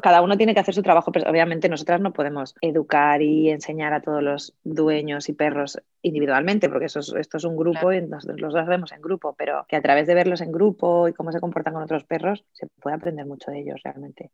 Cada uno tiene que hacer su trabajo, pero obviamente nosotras no podemos educar y enseñar a todos los dueños y perros individualmente, porque eso esto es un grupo y nosotros los vemos en grupo, pero que a través de verlos en grupo y cómo se comportan con otros perros, se puede aprender mucho de ellos realmente.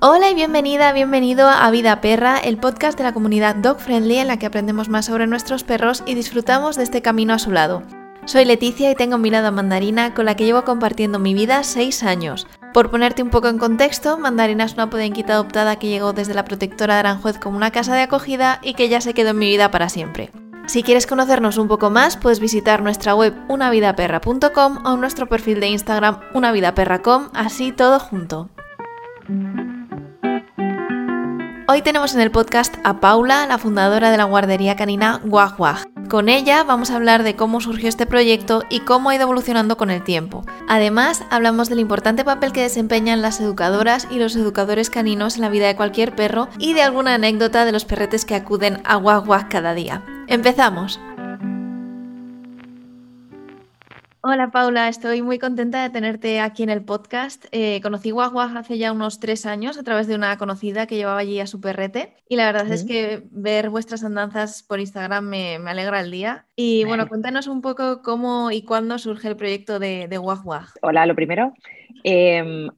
Hola y bienvenida, bienvenido a Vida Perra, el podcast de la comunidad Dog Friendly en la que aprendemos más sobre nuestros perros y disfrutamos de este camino a su lado. Soy Leticia y tengo mi lado Mandarina con la que llevo compartiendo mi vida 6 años. Por ponerte un poco en contexto, Mandarina es una podenquita adoptada que llegó desde la protectora de Aranjuez como una casa de acogida y que ya se quedó en mi vida para siempre. Si quieres conocernos un poco más, puedes visitar nuestra web unavidaperra.com o nuestro perfil de Instagram unavidaperra.com, así todo junto. Hoy tenemos en el podcast a Paula, la fundadora de la guardería canina Wag. Con ella vamos a hablar de cómo surgió este proyecto y cómo ha ido evolucionando con el tiempo. Además, hablamos del importante papel que desempeñan las educadoras y los educadores caninos en la vida de cualquier perro y de alguna anécdota de los perretes que acuden a Wag cada día. ¡Empezamos! Hola Paula, estoy muy contenta de tenerte aquí en el podcast. Eh, conocí Guaguaj hace ya unos tres años a través de una conocida que llevaba allí a su perrete y la verdad es que ver vuestras andanzas por Instagram me, alegra el día. Y bueno, cuéntanos un poco cómo y cuándo surge el proyecto de, de Hola, lo primero, eh,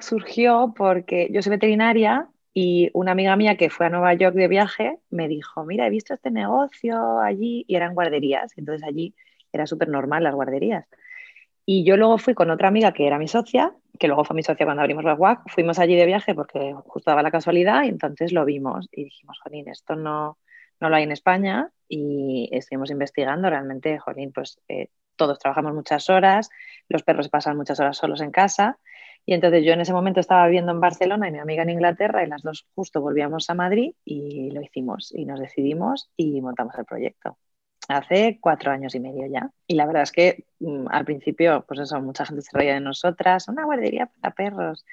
surgió porque yo soy veterinaria y una amiga mía que fue a Nueva York de viaje me dijo, mira, he visto este negocio allí y eran guarderías. Entonces allí era súper normal las guarderías. Y yo luego fui con otra amiga que era mi socia, que luego fue mi socia cuando abrimos la WAC, fuimos allí de viaje porque justo daba la casualidad y entonces lo vimos y dijimos, Jolín, esto no, no lo hay en España y estuvimos investigando realmente, Jolín, pues eh, todos trabajamos muchas horas, los perros pasan muchas horas solos en casa y entonces yo en ese momento estaba viviendo en Barcelona y mi amiga en Inglaterra y las dos justo volvíamos a Madrid y lo hicimos y nos decidimos y montamos el proyecto hace cuatro años y medio ya. Y la verdad es que mm, al principio, pues eso, mucha gente se reía de nosotras, una guardería para perros.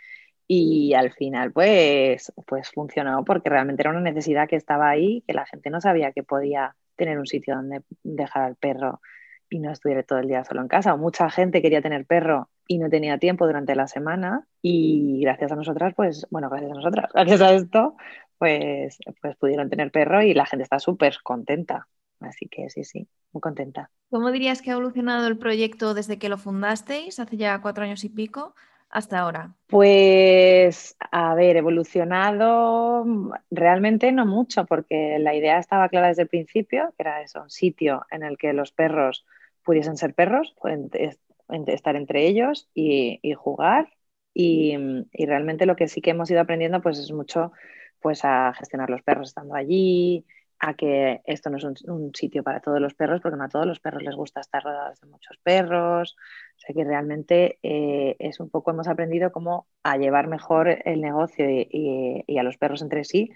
Y al final, pues, pues funcionó porque realmente era una necesidad que estaba ahí, que la gente no sabía que podía tener un sitio donde dejar al perro y no estuviera todo el día solo en casa. O mucha gente quería tener perro y no tenía tiempo durante la semana y gracias a nosotras, pues, bueno, gracias a nosotras, gracias a esto, pues, pues pudieron tener perro y la gente está súper contenta. Así que sí, sí, muy contenta. ¿Cómo dirías que ha evolucionado el proyecto desde que lo fundasteis, hace ya cuatro años y pico, hasta ahora? Pues, a ver, evolucionado realmente no mucho, porque la idea estaba clara desde el principio, que era eso, un sitio en el que los perros pudiesen ser perros, estar entre ellos y, jugar. Y, y, realmente lo que sí que hemos ido aprendiendo pues es mucho pues a gestionar los perros estando allí, a que esto no es un, sitio para todos los perros, porque no a todos los perros les gusta estar rodeados de muchos perros. O sea que realmente eh, es un poco, hemos aprendido cómo a llevar mejor el negocio y, a los perros entre sí,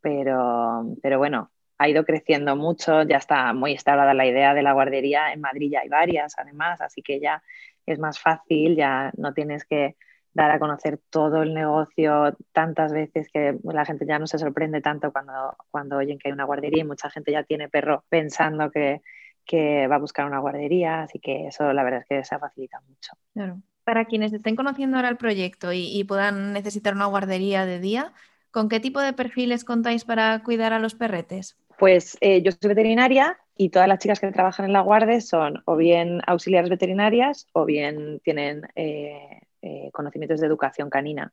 pero, pero bueno, ha ido creciendo mucho, ya está muy instalada la idea de la guardería, en Madrid ya hay varias además, así que ya es más fácil, ya no tienes que dar a conocer todo el negocio tantas veces que la gente ya no se sorprende tanto cuando, cuando oyen que hay una guardería y mucha gente ya tiene perro pensando que, va a buscar una guardería, así que eso la verdad es que se facilita mucho. Claro. Para quienes estén conociendo ahora el proyecto y, puedan necesitar una guardería de día, ¿con qué tipo de perfiles contáis para cuidar a los perretes? Pues eh, yo soy veterinaria y todas las chicas que trabajan en la guardia son o bien auxiliares veterinarias o bien tienen eh, eh, conocimientos de educación canina.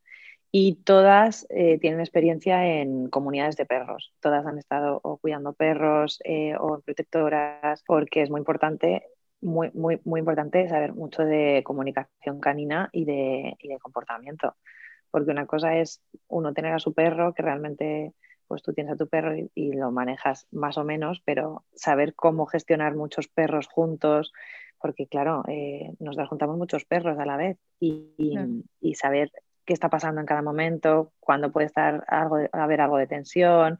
Y todas eh, tienen experiencia en comunidades de perros. Todas han estado o cuidando perros eh, o protectoras, porque es muy importante, muy, muy, muy importante saber mucho de comunicación canina y de, y de comportamiento. Porque una cosa es uno tener a su perro, que realmente pues tú tienes a tu perro y, lo manejas más o menos, pero saber cómo gestionar muchos perros juntos, porque claro, eh, nos juntamos muchos perros a la vez y, saber qué está pasando en cada momento, cuándo puede estar algo haber algo de tensión,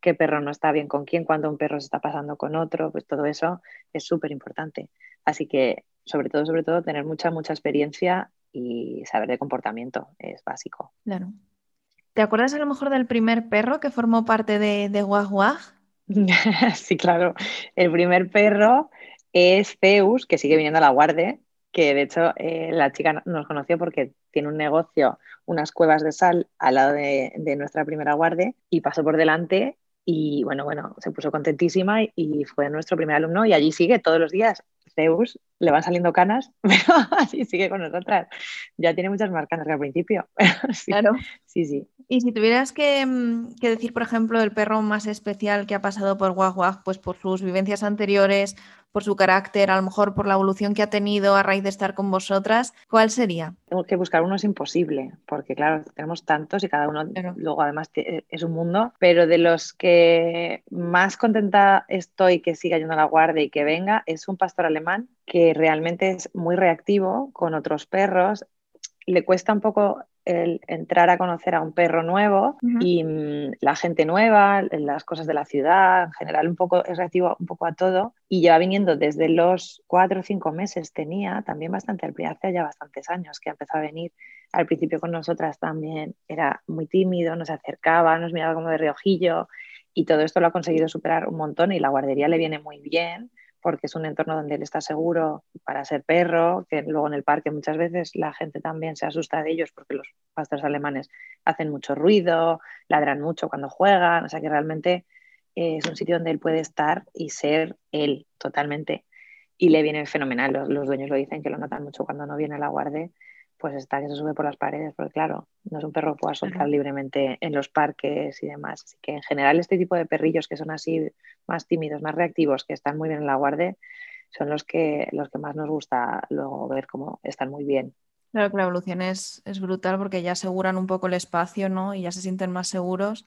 qué perro no está bien con quién, cuándo un perro se está pasando con otro, pues todo eso es súper importante. Así que, sobre todo, sobre todo, tener mucha, mucha experiencia y saber de comportamiento es básico. Claro. ¿Te acuerdas a lo mejor del primer perro que formó parte de, de Wag sí, claro. El primer perro es Zeus, que sigue viniendo a la guardia, que de hecho eh, la chica nos conoció porque tiene un negocio, unas cuevas de sal al lado de, nuestra primera guardia y pasó por delante y bueno, bueno, se puso contentísima y, fue nuestro primer alumno y allí sigue todos los días. Zeus, le van saliendo canas, pero así sigue con nosotras. Ya tiene muchas más canas que al principio. claro. Sí, sí. Y si tuvieras mm, que, decir, por ejemplo, el perro más especial que ha pasado por Wag pues por sus vivencias anteriores por su carácter, a lo mejor por la evolución que ha tenido a raíz de estar con vosotras, ¿cuál sería? Tengo que buscar uno es imposible, porque claro, tenemos tantos y cada uno luego además es un mundo, pero de los que más contenta estoy que siga yendo a la guardia y que venga, es un pastor alemán que realmente es muy reactivo con otros perros, le cuesta un poco el entrar a conocer a un perro nuevo y mm, la gente nueva, las cosas de la ciudad, en general un poco es reactivo un poco a todo. Y lleva viniendo desde los cuatro o cinco meses tenía también bastante hace ya bastantes años que empezó a venir. Al principio con nosotras también era muy tímido, nos acercaba, nos miraba como de reojillo y todo esto lo ha conseguido superar un montón y la guardería le viene muy bien porque es un entorno donde él está seguro para ser perro, que luego en el parque muchas veces la gente también se asusta de ellos porque los pastores alemanes hacen mucho ruido, ladran mucho cuando juegan, o sea que realmente eh, es un sitio donde él puede estar y ser él totalmente. Y le viene fenomenal, los, los dueños lo dicen que lo notan mucho cuando no viene a la guardia pues está que se sube por las paredes, porque claro, no es un perro que pueda soltar libremente en los parques y demás. Así que en general este tipo de perrillos que son así más tímidos, más reactivos, que están muy bien en la guardia, son los que, los que más nos gusta luego ver cómo están muy bien. Claro que la evolución es, es brutal porque ya aseguran un poco el espacio, ¿no? Y ya se sienten más seguros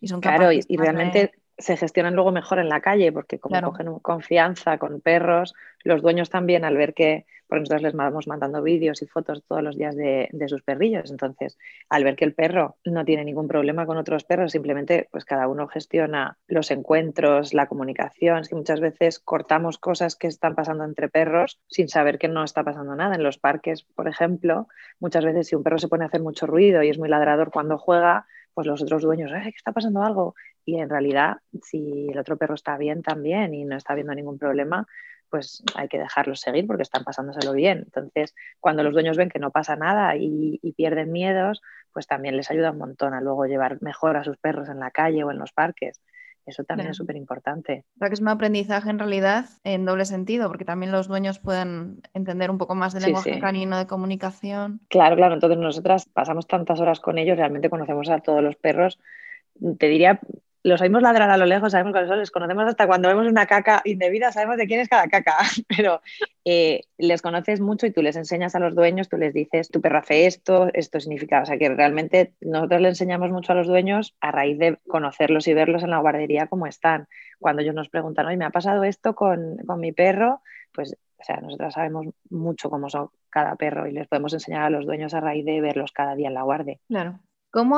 y son capaces Claro, y, realmente se gestionan luego mejor en la calle porque como cogen confianza con perros, los dueños también al ver que, porque nosotros les vamos mandando vídeos y fotos todos los días de, sus perrillos, entonces al ver que el perro no tiene ningún problema con otros perros, simplemente pues cada uno gestiona los encuentros, la comunicación, es que muchas veces cortamos cosas que están pasando entre perros sin saber que no está pasando nada. En los parques, por ejemplo, muchas veces si un perro se pone a hacer mucho ruido y es muy ladrador cuando juega, pues los otros dueños, ¿qué está pasando algo? Y en realidad, si el otro perro está bien también y no está viendo ningún problema, pues hay que dejarlos seguir porque están pasándoselo bien. Entonces, cuando los dueños ven que no pasa nada y, pierden miedos, pues también les ayuda un montón a luego llevar mejor a sus perros en la calle o en los parques. Eso también es súper importante. O que es un aprendizaje en realidad en doble sentido, porque también los dueños pueden entender un poco más del lenguaje canino de comunicación. Claro, claro. Entonces nosotras pasamos tantas horas con ellos, realmente conocemos a todos los perros. Te diría los oímos ladrar a lo lejos, sabemos cuáles son, les conocemos hasta cuando vemos una caca indebida, sabemos de quién es cada caca, pero eh, les conoces mucho y tú les enseñas a los dueños, tú les dices, tu perro hace esto, esto significa, o sea que realmente nosotros le enseñamos mucho a los dueños a raíz de conocerlos y verlos en la guardería como están. Cuando ellos nos preguntan, oye, me ha pasado esto con, con mi perro, pues o sea, nosotros sabemos mucho cómo son cada perro y les podemos enseñar a los dueños a raíz de verlos cada día en la guardia. Claro.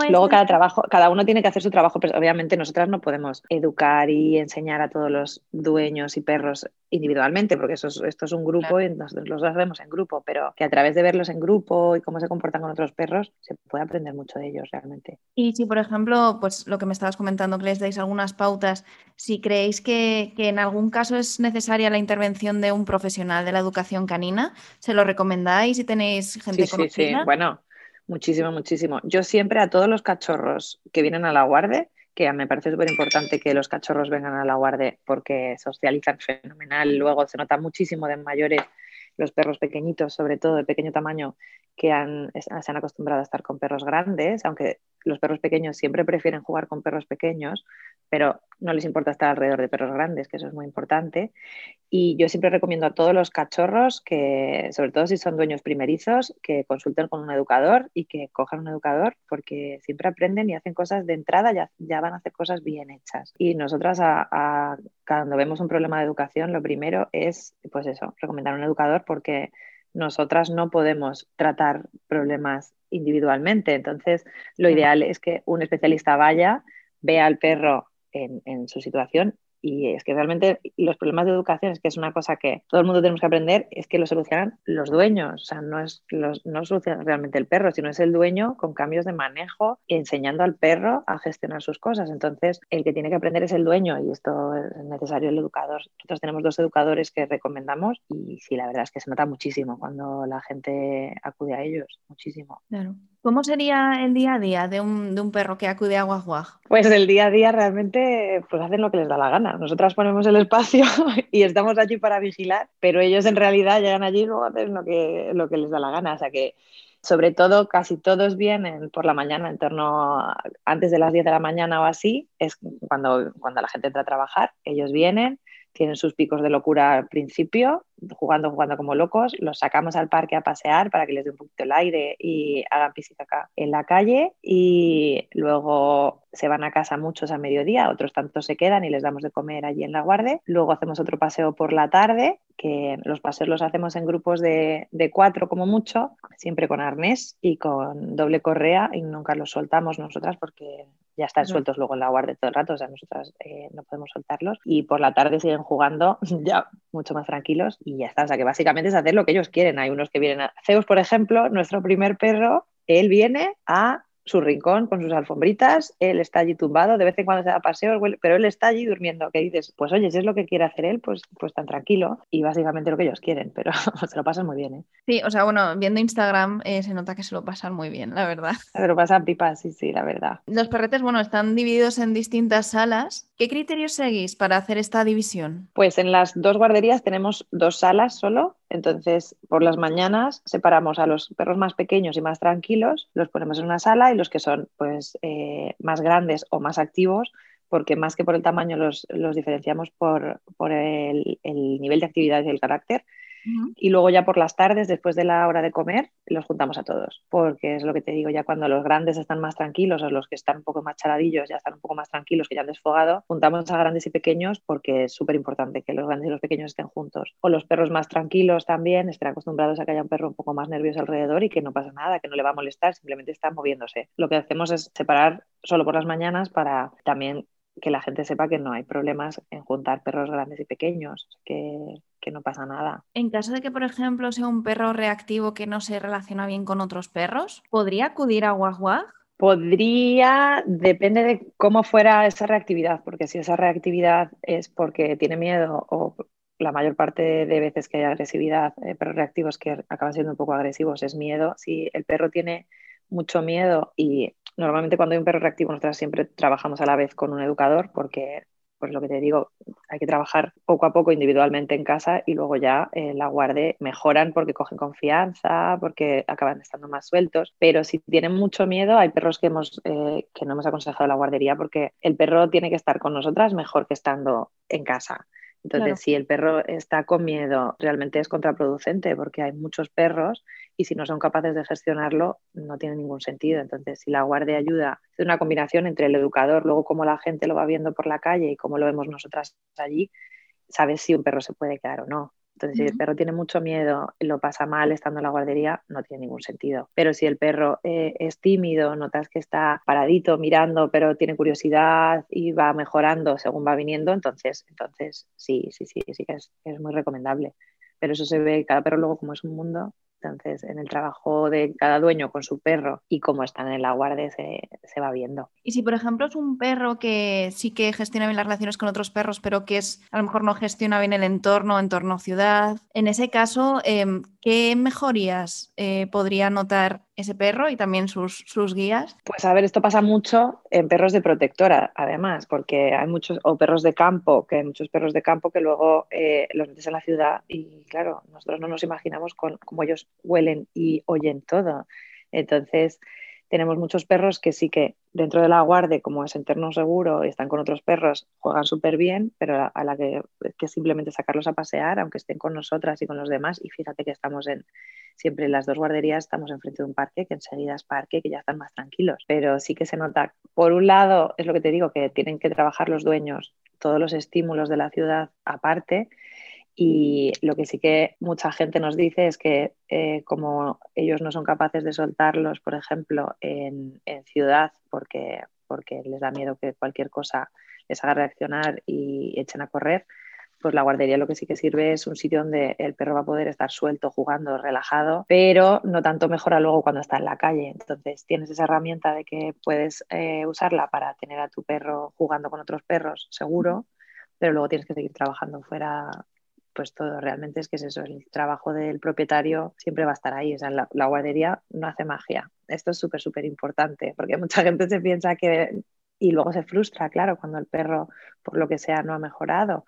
Luego cada trabajo, cada uno tiene que hacer su trabajo, pero obviamente nosotras no podemos educar y enseñar a todos los dueños y perros individualmente, porque eso esto es un grupo y nosotros los hacemos en grupo, pero que a través de verlos en grupo y cómo se comportan con otros perros, se puede aprender mucho de ellos realmente. Y si, por ejemplo, pues lo que me estabas comentando, que les dais algunas pautas, si creéis que, en algún caso es necesaria la intervención de un profesional de la educación canina, ¿se lo recomendáis si tenéis gente sí, Sí, sí, bueno Muchísimo, muchísimo. Yo siempre a todos los cachorros que vienen a la guardia, que me parece súper importante que los cachorros vengan a la guardia porque socializan fenomenal, luego se nota muchísimo de mayores los perros pequeñitos, sobre todo de pequeño tamaño, que han, se han acostumbrado a estar con perros grandes, aunque los perros pequeños siempre prefieren jugar con perros pequeños, pero no les importa estar alrededor de perros grandes, que eso es muy importante. Y yo siempre recomiendo a todos los cachorros que, sobre todo si son dueños primerizos, que consulten con un educador y que cojan un educador, porque siempre aprenden y hacen cosas de entrada, ya, ya van a hacer cosas bien hechas. Y nosotras, cuando vemos un problema de educación, lo primero es, pues eso, recomendar un educador porque nosotras no podemos tratar problemas individualmente. Entonces, lo ideal es que un especialista vaya, vea al perro en, su situación Y es que realmente los problemas de educación es que es una cosa que todo el mundo tenemos que aprender, es que lo solucionan los dueños. O sea, no es los, no soluciona realmente el perro, sino es el dueño con cambios de manejo, enseñando al perro a gestionar sus cosas. Entonces, el que tiene que aprender es el dueño y esto es necesario el educador. Nosotros tenemos dos educadores que recomendamos y sí, la verdad es que se nota muchísimo cuando la gente acude a ellos, muchísimo. Claro. ¿Cómo sería el día a día de un, de un perro que acude a Guaguag? Pues el día a día realmente pues hacen lo que les da la gana. Nosotras ponemos el espacio y estamos allí para vigilar, pero ellos en realidad llegan allí y luego hacen lo que, lo que les da la gana. O sea que sobre todo casi todos vienen por la mañana, en torno a, antes de las 10 de la mañana o así, es cuando, cuando la gente entra a trabajar, ellos vienen, tienen sus picos de locura al principio, jugando, jugando como locos, los sacamos al parque a pasear para que les dé un poquito el aire y hagan piscina acá en la calle y luego se van a casa muchos a mediodía, otros tantos se quedan y les damos de comer allí en la guardia. Luego hacemos otro paseo por la tarde, que los paseos los hacemos en grupos de, de cuatro como mucho, siempre con arnés y con doble correa y nunca los soltamos nosotras porque ya están sueltos luego en la guardia todo el rato, o sea, nosotras eh, no podemos soltarlos. Y por la tarde siguen jugando ya mucho más tranquilos y ya está. O sea, que básicamente es hacer lo que ellos quieren. Hay unos que vienen a... Zeus, por ejemplo, nuestro primer perro, él viene a su rincón con sus alfombritas, él está allí tumbado, de vez en cuando se da paseos, pero él está allí durmiendo, que dices, pues oye, si es lo que quiere hacer él, pues, pues tan tranquilo y básicamente lo que ellos quieren, pero se lo pasan muy bien. ¿eh? Sí, o sea, bueno, viendo Instagram eh, se nota que se lo pasan muy bien, la verdad. Se lo pasan pipas, sí, sí, la verdad. Los perretes, bueno, están divididos en distintas salas. ¿Qué criterios seguís para hacer esta división? Pues en las dos guarderías tenemos dos salas solo, entonces, por las mañanas separamos a los perros más pequeños y más tranquilos, los ponemos en una sala y los que son pues, eh, más grandes o más activos, porque más que por el tamaño los, diferenciamos por, el, el, nivel de actividad y el carácter. Y luego ya por las tardes, después de la hora de comer, los juntamos a todos, porque es lo que te digo, ya cuando los grandes están más tranquilos o los que están un poco más charadillos ya están un poco más tranquilos, que ya han desfogado, juntamos a grandes y pequeños porque es súper importante que los grandes y los pequeños estén juntos. O los perros más tranquilos también estén acostumbrados a que haya un perro un poco más nervioso alrededor y que no pasa nada, que no le va a molestar, simplemente está moviéndose. Lo que hacemos es separar solo por las mañanas para también que la gente sepa que no hay problemas en juntar perros grandes y pequeños, que, no pasa nada. En caso de que, por ejemplo, sea un perro reactivo que no se relaciona bien con otros perros, ¿podría acudir a Guaguag? Podría, depende de cómo fuera esa reactividad, porque si esa reactividad es porque tiene miedo o la mayor parte de veces que hay agresividad, eh, perros reactivos que acaban siendo un poco agresivos, es miedo. Si el perro tiene mucho miedo y normalmente cuando hay un perro reactivo nosotros siempre trabajamos a la vez con un educador porque pues lo que te digo, hay que trabajar poco a poco individualmente en casa y luego ya eh, la guarde mejoran porque cogen confianza, porque acaban estando más sueltos. Pero si tienen mucho miedo, hay perros que, hemos, eh, que no hemos aconsejado la guardería porque el perro tiene que estar con nosotras mejor que estando en casa. Entonces, si el perro está con miedo, realmente es contraproducente porque hay muchos perros y si no son capaces de gestionarlo, no tiene ningún sentido. Entonces, si la guardia ayuda, es una combinación entre el educador, luego cómo la gente lo va viendo por la calle y cómo lo vemos nosotras allí, sabes si un perro se puede quedar o no. Entonces, si el perro tiene mucho miedo lo pasa mal estando en la guardería, no tiene ningún sentido. Pero si el perro eh, es tímido, notas que está paradito mirando, pero tiene curiosidad y va mejorando según va viniendo, entonces, entonces sí, sí, sí, sí que es, es muy recomendable. Pero eso se ve, cada perro luego como es un mundo, entonces, en el trabajo de cada dueño con su perro y cómo están en la guardia se, se, va viendo. Y si, por ejemplo, es un perro que sí que gestiona bien las relaciones con otros perros, pero que es a lo mejor no gestiona bien el entorno, entorno ciudad, en ese caso, em, ¿qué mejorías eh, podría notar ese perro y también sus, sus, guías? Pues a ver, esto pasa mucho en perros de protectora, además, porque hay muchos, o perros de campo, que hay muchos perros de campo que luego eh, los metes en la ciudad y claro, nosotros no nos imaginamos con, cómo ellos huelen y oyen todo. Entonces, tenemos muchos perros que sí que dentro de la guardia, como es entorno seguro y están con otros perros, juegan súper bien, pero a la que, que simplemente sacarlos a pasear, aunque estén con nosotras y con los demás, y fíjate que estamos en, siempre en las dos guarderías estamos enfrente de un parque, que enseguida es parque, que ya están más tranquilos, pero sí que se nota, por un lado, es lo que te digo, que tienen que trabajar los dueños todos los estímulos de la ciudad aparte, y lo que sí que mucha gente nos dice es que eh, como ellos no son capaces de soltarlos, por ejemplo, en, ciudad, porque, porque les da miedo que cualquier cosa les haga reaccionar y echen a correr, pues la guardería lo que sí que sirve es un sitio donde el perro va a poder estar suelto, jugando, relajado, pero no tanto mejora luego cuando está en la calle. Entonces tienes esa herramienta de que puedes eh, usarla para tener a tu perro jugando con otros perros, seguro, pero luego tienes que seguir trabajando fuera. Pues todo, realmente es que es eso, el trabajo del propietario siempre va a estar ahí, o sea, la, guardería no hace magia. Esto es súper, súper importante, porque mucha gente se piensa que y luego se frustra, claro, cuando el perro, por lo que sea, no ha mejorado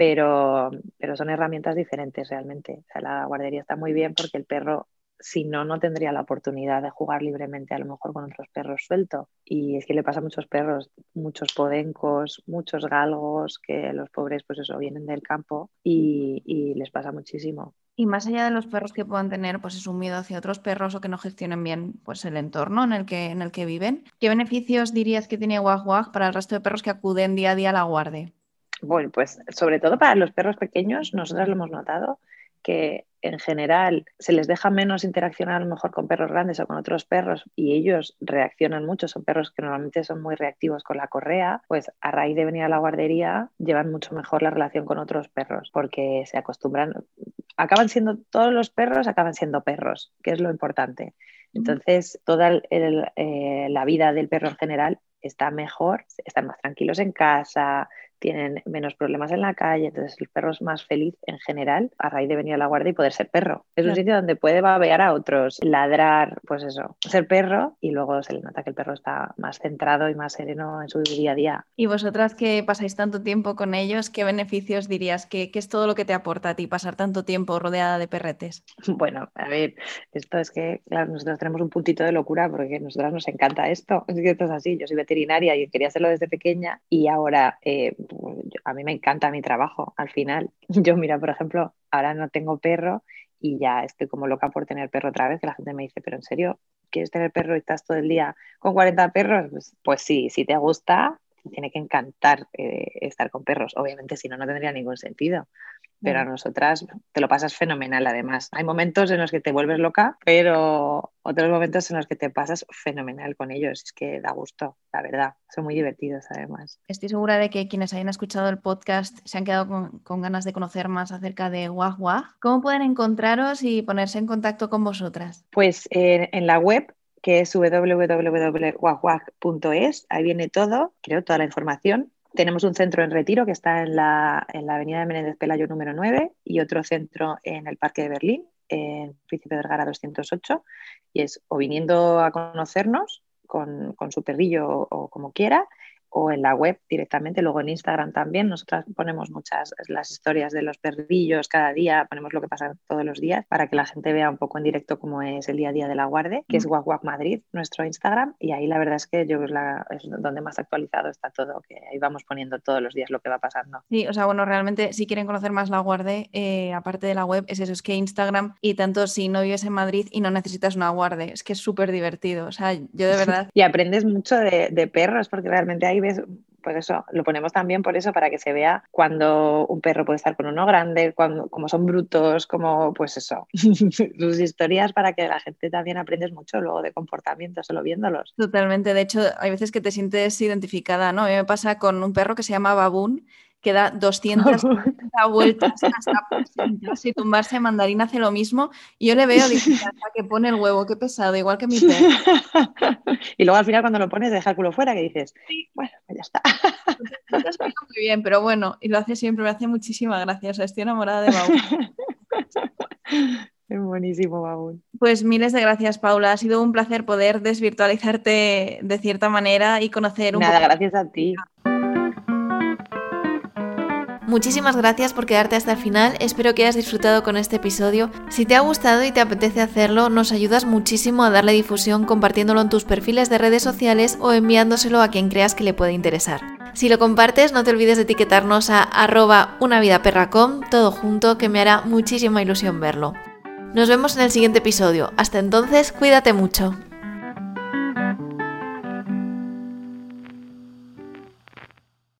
pero, pero son herramientas diferentes realmente. O sea, la guardería está muy bien porque el perro, si no, no tendría la oportunidad de jugar libremente a lo mejor con otros perros sueltos. Y es que le pasa a muchos perros, muchos podencos, muchos galgos, que los pobres pues eso, vienen del campo y, y les pasa muchísimo. Y más allá de los perros que puedan tener pues es un miedo hacia otros perros o que no gestionen bien pues el entorno en el que, en el que viven, ¿qué beneficios dirías que tiene Wag para el resto de perros que acuden día a día a la guardia? Bueno, pues sobre todo para los perros pequeños, nosotros lo hemos notado que en general se les deja menos interaccionar a lo mejor con perros grandes o con otros perros y ellos reaccionan mucho, son perros que normalmente son muy reactivos con la correa, pues a raíz de venir a la guardería llevan mucho mejor la relación con otros perros porque se acostumbran, acaban siendo, todos los perros acaban siendo perros, que es lo importante. Entonces, toda eh, la vida del perro en general está mejor, están más tranquilos en casa, tienen menos problemas en la calle, entonces el perro es más feliz en general a raíz de venir a la guardia y poder ser perro. Es un sitio donde puede babear a otros, ladrar, pues eso, ser perro y luego se le nota que el perro está más centrado y más sereno en su día a día. Y vosotras que pasáis tanto tiempo con ellos, ¿qué beneficios dirías? ¿Qué, es todo lo que te aporta a ti pasar tanto tiempo rodeada de perretes? Bueno, a ver, esto es que, claro, nosotros tenemos un puntito de locura porque a nosotras nos encanta esto. Es que esto es así, yo soy veterinaria y quería hacerlo desde pequeña y ahora... Eh, a mí me encanta mi trabajo al final. Yo, mira, por ejemplo, ahora no tengo perro y ya estoy como loca por tener perro otra vez, que la gente me dice, pero en serio, ¿quieres tener perro y estás todo el día con 40 perros? Pues, pues sí, si te gusta, tiene que encantar eh, estar con perros. Obviamente, si no, no tendría ningún sentido pero a nosotras te lo pasas fenomenal además. Hay momentos en los que te vuelves loca, pero otros momentos en los que te pasas fenomenal con ellos. Es que da gusto, la verdad. Son muy divertidos además. Estoy segura de que quienes hayan escuchado el podcast se han quedado con, ganas de conocer más acerca de Wag ¿Cómo pueden encontraros y ponerse en contacto con vosotras? Pues en la web que es www.wagwag.es, ahí viene todo, creo, toda la información tenemos un centro en Retiro que está en la, en la avenida de Menéndez Pelayo número 9 y otro centro en el Parque de Berlín, en Príncipe de Vergara 208. Y es o viniendo a conocernos con, con su perrillo o como quiera, o en la web directamente, luego en Instagram también. Nosotras ponemos muchas las historias de los perrillos cada día, ponemos lo que pasa todos los días para que la gente vea un poco en directo cómo es el día a día de la guardia, que es Guac Madrid, nuestro Instagram, y ahí la verdad es que yo creo que es donde más actualizado está todo, que ahí vamos poniendo todos los días lo que va pasando. Sí, o sea, bueno, realmente si quieren conocer más la guardia, eh, aparte de la web, es eso, es que Instagram y tanto si no vives en Madrid y no necesitas una guardia, es que es súper divertido, o sea, yo de verdad... y aprendes mucho de, de perros porque realmente hay ves, pues eso, lo ponemos también por eso, para que se vea cuando un perro puede estar con uno grande, cuando, como son brutos, como pues eso, sus historias para que la gente también aprendes mucho luego de comportamiento solo viéndolos. Totalmente, de hecho hay veces que te sientes identificada, ¿no? A mí me pasa con un perro que se llama Baboon que da 200 vueltas hasta sentarse y tumbarse. Mandarina hace lo mismo y yo le veo que pone el huevo, qué pesado, igual que mi perro. y luego al final cuando lo pones deja el culo fuera que dices, bueno, pues ya está. muy bien, pero bueno, y lo hace siempre, me hace muchísima gracia, estoy enamorada de Baúl. Es buenísimo, Baúl. Pues miles de gracias, Paula. Ha sido un placer poder desvirtualizarte de cierta manera y conocer un Nada, gracias a ti. Muchísimas gracias por quedarte hasta el final, espero que hayas disfrutado con este episodio. Si te ha gustado y te apetece hacerlo, nos ayudas muchísimo a darle difusión compartiéndolo en tus perfiles de redes sociales o enviándoselo a quien creas que le puede interesar. Si lo compartes, no te olvides de etiquetarnos a arroba unavidaperracom, todo junto, que me hará muchísima ilusión verlo. Nos vemos en el siguiente episodio. Hasta entonces, cuídate mucho.